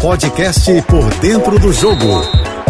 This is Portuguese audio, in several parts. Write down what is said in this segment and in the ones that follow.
Podcast Por Dentro do Jogo,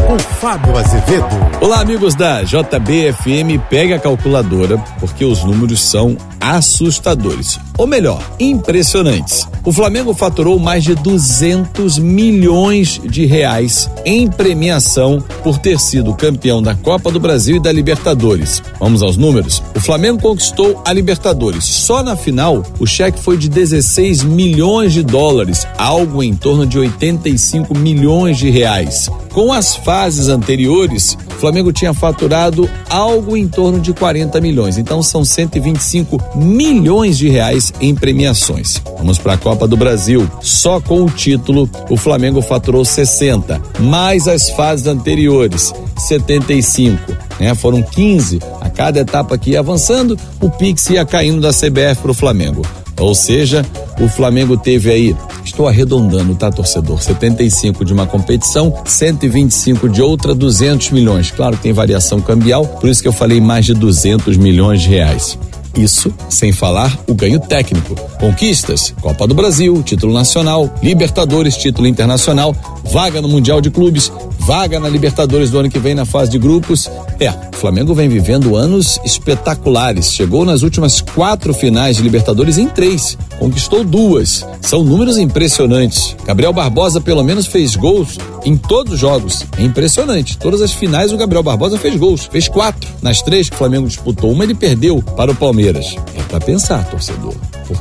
com Fábio Azevedo. Olá, amigos da JBFM. Pega a calculadora, porque os números são assustadores. Ou melhor, impressionantes. O Flamengo faturou mais de 200 milhões de reais em premiação por ter sido campeão da Copa do Brasil e da Libertadores. Vamos aos números? O Flamengo conquistou a Libertadores. Só na final, o cheque foi de 16 milhões de dólares, algo em torno de 85 milhões de reais. Com as fases anteriores, o Flamengo tinha faturado algo em torno de 40 milhões. Então são 125 milhões de reais em premiações. Vamos para a Copa do Brasil. Só com o título, o Flamengo faturou 60, mais as fases anteriores, 75. Né? Foram 15 a cada etapa que ia avançando, o Pix ia caindo da CBF para o Flamengo. Ou seja, o Flamengo teve aí, estou arredondando, tá, torcedor? 75 de uma competição, 125 de outra, 200 milhões. Claro tem variação cambial, por isso que eu falei mais de 200 milhões de reais. Isso sem falar o ganho técnico. Conquistas: Copa do Brasil, título nacional, Libertadores, título internacional, vaga no Mundial de Clubes, vaga na Libertadores do ano que vem na fase de grupos. É, o Flamengo vem vivendo anos espetaculares. Chegou nas últimas quatro finais de Libertadores em três, conquistou duas. São números impressionantes. Gabriel Barbosa, pelo menos, fez gols em todos os jogos. É impressionante. Todas as finais o Gabriel Barbosa fez gols. Fez quatro. Nas três que o Flamengo disputou, uma ele perdeu para o Palmeiras. É para pensar, torcedor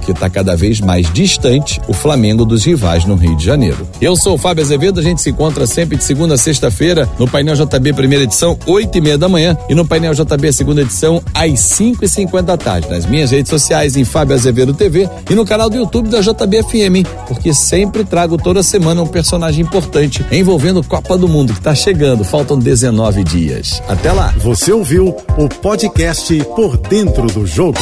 porque está cada vez mais distante o Flamengo dos rivais no Rio de Janeiro. Eu sou o Fábio Azevedo, a gente se encontra sempre de segunda a sexta-feira no Painel JB primeira edição, oito e meia da manhã e no Painel JB segunda edição às cinco e cinquenta da tarde. Nas minhas redes sociais em Fábio Azevedo TV e no canal do YouTube da JBFM, porque sempre trago toda semana um personagem importante envolvendo Copa do Mundo que está chegando. Faltam 19 dias. Até lá. Você ouviu o podcast Por Dentro do Jogo.